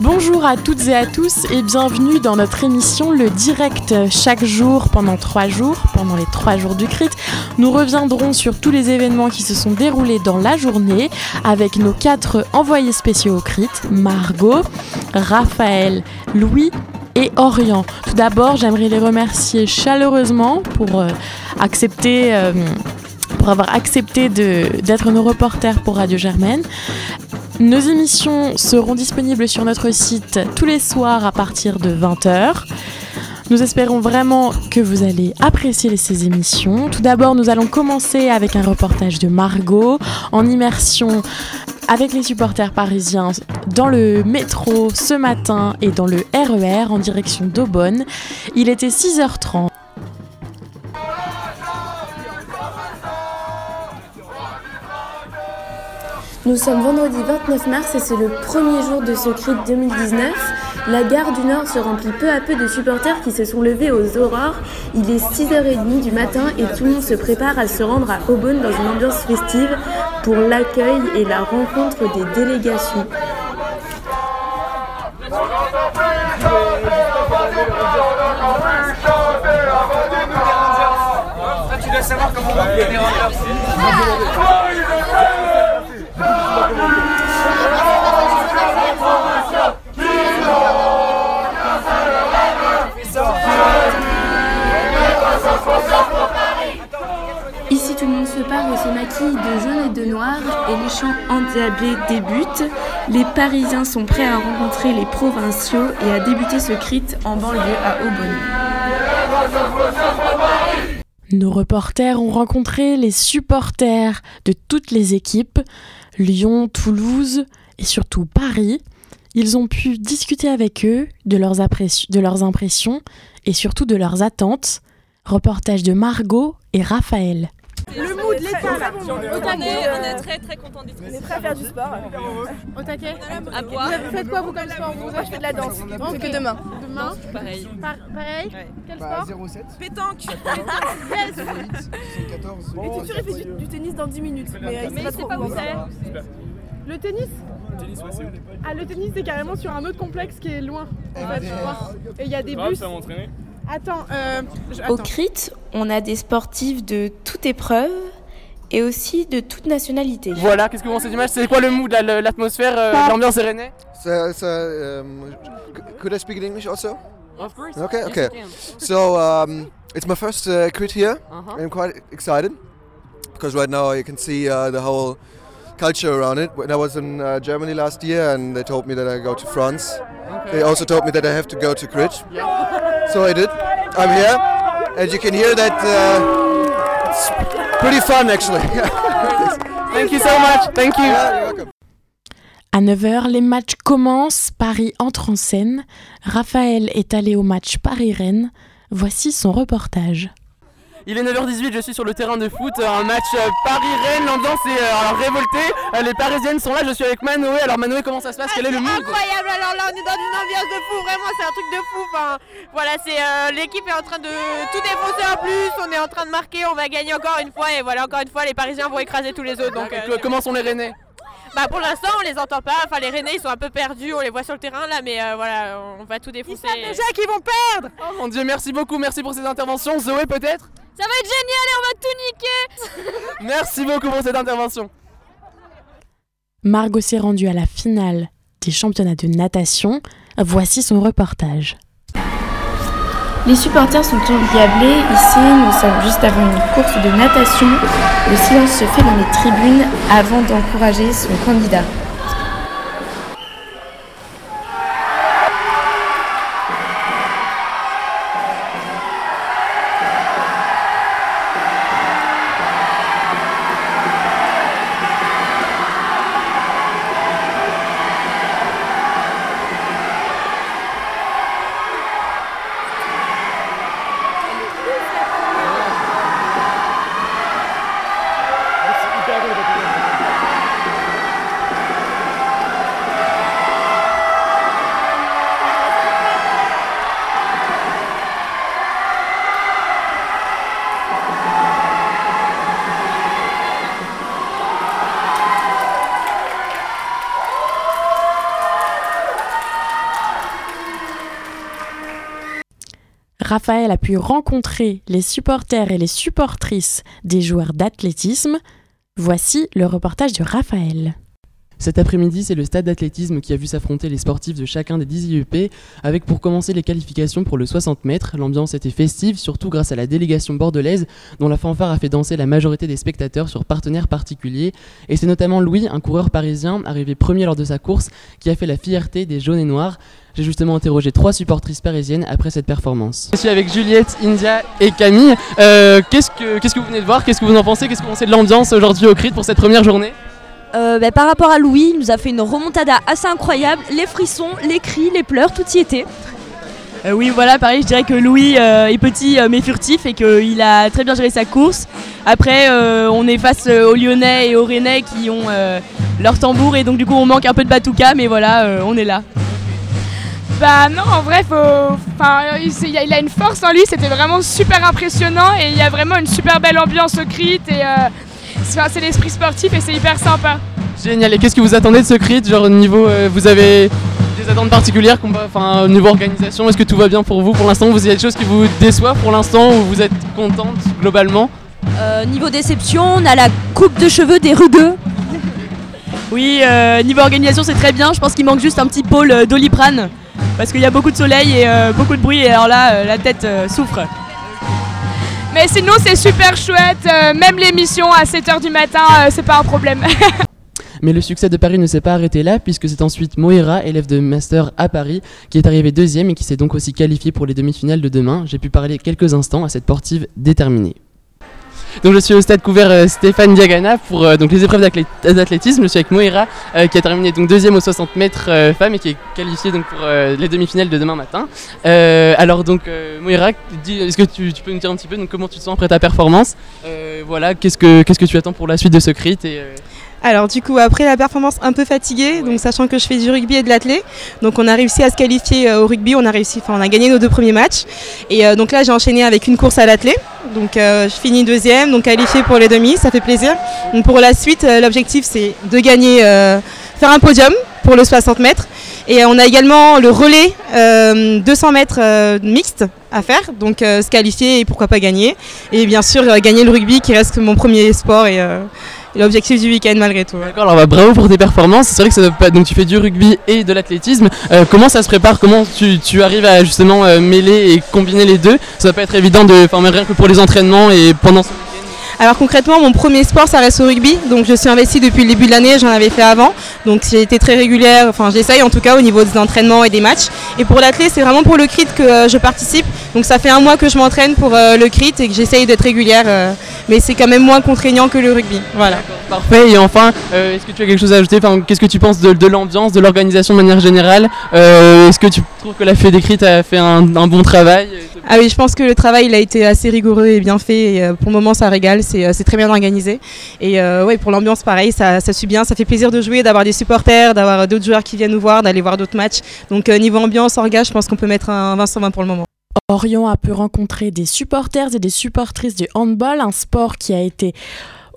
Bonjour à toutes et à tous et bienvenue dans notre émission Le Direct. Chaque jour, pendant trois jours, pendant les trois jours du CRIT, nous reviendrons sur tous les événements qui se sont déroulés dans la journée avec nos quatre envoyés spéciaux au CRIT, Margot, Raphaël, Louis et Orient. Tout d'abord, j'aimerais les remercier chaleureusement pour euh, accepter... Euh, pour avoir accepté d'être nos reporters pour Radio Germaine. Nos émissions seront disponibles sur notre site tous les soirs à partir de 20h. Nous espérons vraiment que vous allez apprécier ces émissions. Tout d'abord, nous allons commencer avec un reportage de Margot en immersion avec les supporters parisiens dans le métro ce matin et dans le RER e en direction d'Aubonne. Il était 6h30. Nous sommes vendredi 29 mars et c'est le premier jour de ce CRIT 2019. La gare du Nord se remplit peu à peu de supporters qui se sont levés aux aurores. Il est 6h30 du matin et tout le monde se prépare à se rendre à Aubonne dans une ambiance festive pour l'accueil et la rencontre des délégations. savoir comment Ici, de jaune et de noir et les chants endiablés débutent. Les Parisiens sont prêts à rencontrer les provinciaux et à débuter ce crit en banlieue à Aubonne. Nos reporters ont rencontré les supporters de toutes les équipes, Lyon, Toulouse et surtout Paris. Ils ont pu discuter avec eux de leurs impressions et surtout de leurs attentes. Reportage de Margot et Raphaël. L'état, au taquet. On est très très content d'être On est prêt à faire du sport. Au taquet À boire. Vous faites quoi vous comme sport Moi je fais de la danse. C'est que demain. Demain Pareil. pareil Quel bah, sport 07. Pétanque. Yes 14. Et tu il fait du, tennis dans 10 minutes. Mais, il sait pas, où c'est. Le tennis Ah le tennis c'est carrément sur un autre complexe qui est loin. En fait, Et il y a des bus. Attends, euh, Au CRIT, on a des sportifs de toute épreuve et aussi de toute nationalité. Voilà, qu'est-ce que vous pensez du match C'est quoi le mood, l'atmosphère, euh, l'ambiance est rennais so, so, um, Could I speak in English also? Of course. Okay, okay. So um, it's my first uh, crit here. Uh -huh. I'm quite excited because right now you can see uh, the whole culture around it. When I was in uh, Germany last year and they told me that I go to France, okay. they also told me that I have to go to crit. Yeah. So I did. I'm here, and you can hear that uh, pretty fun actually. Thank you so much. Thank you. Yeah. À 9h, les matchs commencent. Paris entre en scène. Raphaël est allé au match Paris-Rennes. Voici son reportage. Il est 9h18, je suis sur le terrain de foot, un match euh, Paris-Rennes, l'ambiance est euh, révoltée, euh, les Parisiennes sont là, je suis avec Manoé, alors Manoé comment ça se passe, quel est le mood? Incroyable, alors là on est dans une ambiance de fou, vraiment c'est un truc de fou, enfin, voilà c'est l'équipe est en train de tout défoncer en plus, on est en train de marquer, on va gagner encore une fois et voilà encore une fois les Parisiens vont écraser tous les autres. Donc, comment sont les Rennais? Bah pour l'instant on les entend pas, enfin les Rennais ils sont un peu perdus, on les voit sur le terrain là mais voilà on va tout défoncer. Ils savent déjà qu'ils vont perdre! Oh mon dieu merci beaucoup, merci pour ces interventions, Zoé peut-être? Ça va être génial et on va tout niquer Merci beaucoup pour cette intervention. Margot s'est rendue à la finale des championnats de natation. Voici son reportage. Les supporters sont endiablés. Ici, nous sommes juste avant une course de natation. Le silence se fait dans les tribunes avant d'encourager son candidat. Raphaël a pu rencontrer les supporters et les supportrices des joueurs d'athlétisme. Voici le reportage de Raphaël. Cet après-midi, c'est le stade d'athlétisme qui a vu s'affronter les sportifs de chacun des 10 IEP, avec pour commencer les qualifications pour le 60 mètres. L'ambiance était festive, surtout grâce à la délégation bordelaise, dont la fanfare a fait danser la majorité des spectateurs sur partenaires particuliers. Et c'est notamment Louis, un coureur parisien, arrivé premier lors de sa course, qui a fait la fierté des jaunes et noirs. J'ai justement interrogé trois supportrices parisiennes après cette performance. Je suis avec Juliette, India et Camille. Euh, qu'est-ce, que, vous venez de voir? Qu'est-ce que vous en pensez? Qu'est-ce que vous pensez de l'ambiance aujourd'hui au CRIT pour cette première journée? Euh, bah, par rapport à Louis, il nous a fait une remontada assez incroyable. Les frissons, les cris, les pleurs, tout y était. Euh, oui, voilà, pareil, je dirais que Louis euh, est petit mais furtif et qu'il a très bien géré sa course. Après, on est face aux Lyonnais et aux Rennais qui ont leur tambour et donc du coup on manque un peu de batouka, mais voilà, on est là. Bah non, en vrai, faut... il, a, une force en lui, c'était vraiment super impressionnant et il y a vraiment une super belle ambiance au crit et c'est l'esprit sportif et c'est hyper sympa. Génial. Et qu'est-ce que vous attendez de ce crit Genre niveau, euh, vous avez des attentes particulières, enfin au niveau organisation, est-ce que tout va bien pour vous pour l'instant? Vous avez des choses qui vous déçoivent pour l'instant ou vous êtes contente globalement? Euh, Niveau déception, on a la coupe de cheveux des rugueux. oui, euh, niveau organisation c'est très bien. Je pense qu'il manque juste un petit pôle doliprane parce qu'il y a beaucoup de soleil et beaucoup de bruit et alors là la tête souffre. Mais sinon, c'est super chouette. Euh, même l'émission à 7h du matin, euh, c'est pas un problème. Mais le succès de Paris ne s'est pas arrêté là, puisque c'est ensuite Moira, élève de master à Paris, qui est arrivé deuxième et qui s'est donc aussi qualifié pour les demi-finales de demain. J'ai pu parler quelques instants à cette sportive déterminée. Donc je suis au stade couvert euh, Stéphane Diagana pour euh, donc les épreuves d'athlétisme. Je suis avec Moira euh, qui a terminé donc deuxième aux 60 mètres femme et qui est qualifiée donc pour les demi-finales de demain matin. alors donc Moira, est-ce que tu, peux nous dire un petit peu donc, comment tu te sens après ta performance? Voilà, qu'est-ce que qu'est-ce que tu attends pour la suite de ce crit alors du coup après la performance un peu fatiguée, donc sachant que je fais du rugby et de l'athlé, donc on a réussi à se qualifier euh, au rugby, on a réussi, enfin on a gagné nos deux premiers matchs. Et euh, donc là j'ai enchaîné avec une course à l'athlé, donc euh, je finis deuxième, donc qualifié pour les demi, ça fait plaisir. Donc pour la suite, l'objectif c'est de gagner, faire un podium pour le 60 mètres. Et on a également le relais 200 mètres mixte à faire, donc se qualifier et pourquoi pas gagner. Et bien sûr gagner le rugby qui reste mon premier sport et l'objectif du week-end malgré tout. D'accord, alors bah, bravo pour tes performances. C'est vrai que ça pas... donc tu fais du rugby et de l'athlétisme. Euh, comment ça se prépare? Comment tu, arrives à justement euh, mêler et combiner les deux? Ça va pas être évident de former rien que pour les entraînements et pendant ce alors concrètement, mon premier sport, ça reste au rugby. Donc je suis investie depuis le début de l'année, j'en avais fait avant. Donc j'ai été très régulière, enfin j'essaye en tout cas au niveau des entraînements et des matchs. Et pour l'athlète, c'est vraiment pour le crit que euh, je participe. Donc ça fait un mois que je m'entraîne pour le crit et que j'essaye d'être régulière mais c'est quand même moins contraignant que le rugby. Voilà. Parfait. Et enfin, euh, est-ce que tu as quelque chose à ajouter? Enfin, Qu'est-ce que tu penses de, l'ambiance, de l'organisation de manière générale? Euh, Est-ce que tu trouves que la Fédécrite a fait un, bon travail Ah oui, je pense que le travail il a été assez rigoureux et bien fait. Et, euh, pour le moment, ça régale. C'est très bien organisé. Et ouais, pour l'ambiance, pareil, ça, ça suit bien. Ça fait plaisir de jouer, d'avoir des supporters, d'avoir d'autres joueurs qui viennent nous voir, d'aller voir d'autres matchs. Donc niveau ambiance, orga, je pense qu'on peut mettre un 20 sur 20 pour le moment. Orion a pu rencontrer des supporters et des supportrices du handball, un sport qui a été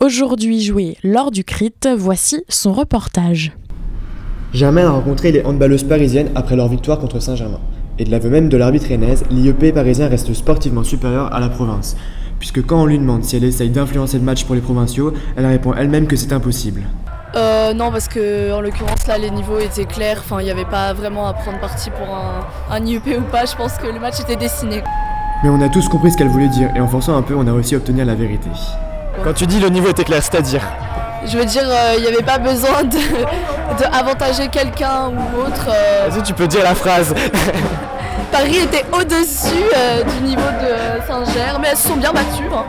aujourd'hui joué lors du CRIT. Voici son reportage. Germain a rencontré les handballeuses parisiennes après leur victoire contre Saint-Germain. Et de l'aveu même de l'arbitre rennaise, l'IEP parisien reste sportivement supérieur à la province. Puisque quand on lui demande si elle essaye d'influencer le match pour les provinciaux, elle répond elle-même que c'est impossible. Euh, non, parce que en l'occurrence là, les niveaux étaient clairs. Enfin, il n'y avait pas vraiment à prendre parti pour un, IUP ou pas. Je pense que le match était dessiné. Mais on a tous compris ce qu'elle voulait dire et en forçant un peu, on a réussi à obtenir la vérité. Quand tu dis le niveau était clair, c'est-à-dire Je veux dire, euh, il n'y avait pas besoin de, quelqu'un ou autre. Euh. Vas-y, tu peux dire la phrase. Paris était au-dessus du niveau de Saint-Ger, mais elles se sont bien battues. Hein.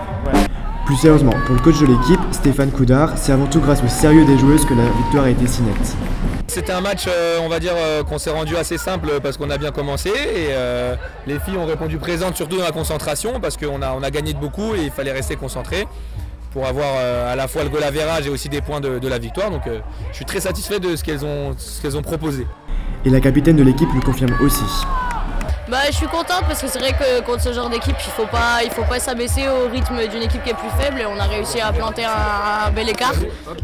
Plus sérieusement, pour le coach de l'équipe, Stéphane Coudard, c'est avant tout grâce au sérieux des joueuses que la victoire a été si nette. C'était un match, euh, on va dire, euh, qu'on s'est rendu assez simple parce qu'on a bien commencé et euh, les filles ont répondu présentes surtout dans la concentration parce qu'on a, on a gagné de beaucoup et il fallait rester concentré pour avoir à la fois le goal à et aussi des points de, la victoire. Donc je suis très satisfait de ce qu'elles ont, ce qu'elles ont proposé. Et la capitaine de l'équipe le confirme aussi. Bah, je suis contente parce que c'est vrai que contre ce genre d'équipe, il faut pas, il faut pas s'abaisser au rythme d'une équipe qui est plus faible et on a réussi à planter un, bel écart.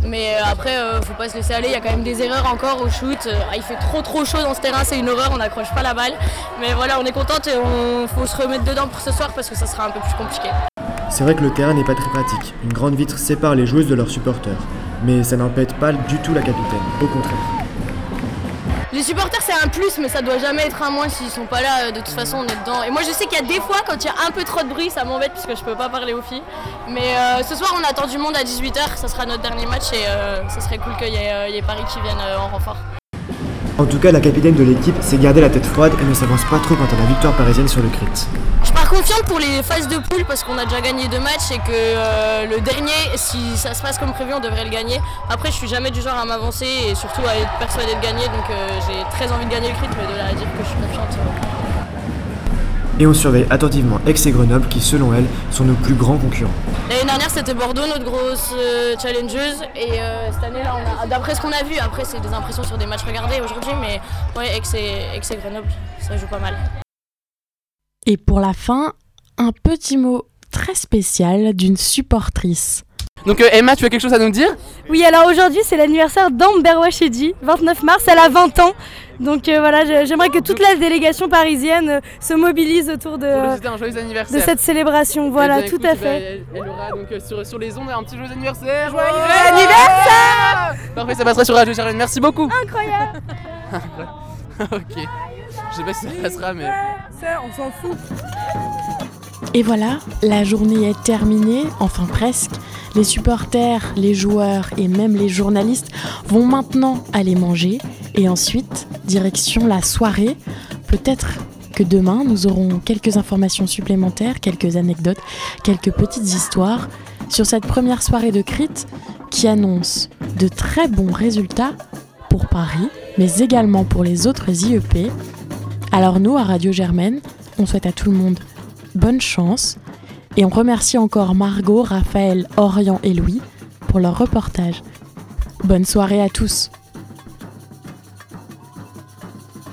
Mais euh, après, euh, faut pas se laisser aller. Il y a quand même des erreurs encore au shoot. Euh, il fait trop trop chaud dans ce terrain, c'est une horreur. On n'accroche pas la balle. Mais voilà, on est contente et on faut se remettre dedans pour ce soir parce que ça sera un peu plus compliqué. C'est vrai que le terrain n'est pas très pratique. Une grande vitre sépare les joueuses de leurs supporters. Mais ça n'empêche pas du tout la capitaine. Au contraire. Les supporters c'est un plus mais ça doit jamais être un moins s'ils sont pas là, de toute façon on est dedans. Et moi je sais qu'il y a des fois quand il y a un peu trop de bruit ça m'embête puisque je peux pas parler aux filles. Mais euh, ce soir on attend du monde à 18h, ça sera notre dernier match et euh, ça serait cool qu'il y, ait Paris qui vienne euh, en renfort. En tout cas, la capitaine de l'équipe s'est gardée la tête froide et ne s'avance pas trop quant à la victoire parisienne sur le crit. Confiante pour les phases de poule parce qu'on a déjà gagné deux matchs et que euh, le dernier, si ça se passe comme prévu, on devrait le gagner. Après, je suis jamais du genre à m'avancer et surtout à être persuadée de gagner, donc euh, j'ai très envie de gagner le crit, mais de là à dire que je suis confiante. Et on surveille attentivement Aix et Grenoble qui, selon elle, sont nos plus grands concurrents. L'année dernière, c'était Bordeaux, notre grosse euh, challengeuse. Et euh, cette année, là, d'après ce qu'on a vu, après, c'est des impressions sur des matchs regardés aujourd'hui, mais ouais, Aix et, Grenoble, ça joue pas mal. Et pour la fin, un petit mot très spécial d'une supportrice. Donc euh, Emma, tu as quelque chose à nous dire? Oui, alors aujourd'hui c'est l'anniversaire d'Amber Wachedi, 29 mars, elle a 20 ans. Donc euh, voilà, j'aimerais que toute la délégation parisienne euh, se mobilise autour de, de cette célébration. Voilà, eh tout à fait. Elle, aura donc sur, les ondes un petit joyeux anniversaire. Joyeux anniversaire Parfait, ça passera sur Radio Charlène. Merci beaucoup. Incroyable. ok. Je sais pas si ça passera, mais. Ça, on s'en fout. Et voilà, la journée est terminée, enfin presque. Les supporters, les joueurs et même les journalistes vont maintenant aller manger et ensuite direction la soirée. Peut-être que demain nous aurons quelques informations supplémentaires, quelques anecdotes, quelques petites histoires sur cette première soirée de Crit qui annonce de très bons résultats pour Paris, mais également pour les autres IEP. Alors nous, à Radio Germaine, on souhaite à tout le monde bonne chance. Et on remercie encore Margot, Raphaël, Orient et Louis pour leur reportage. Bonne soirée à tous.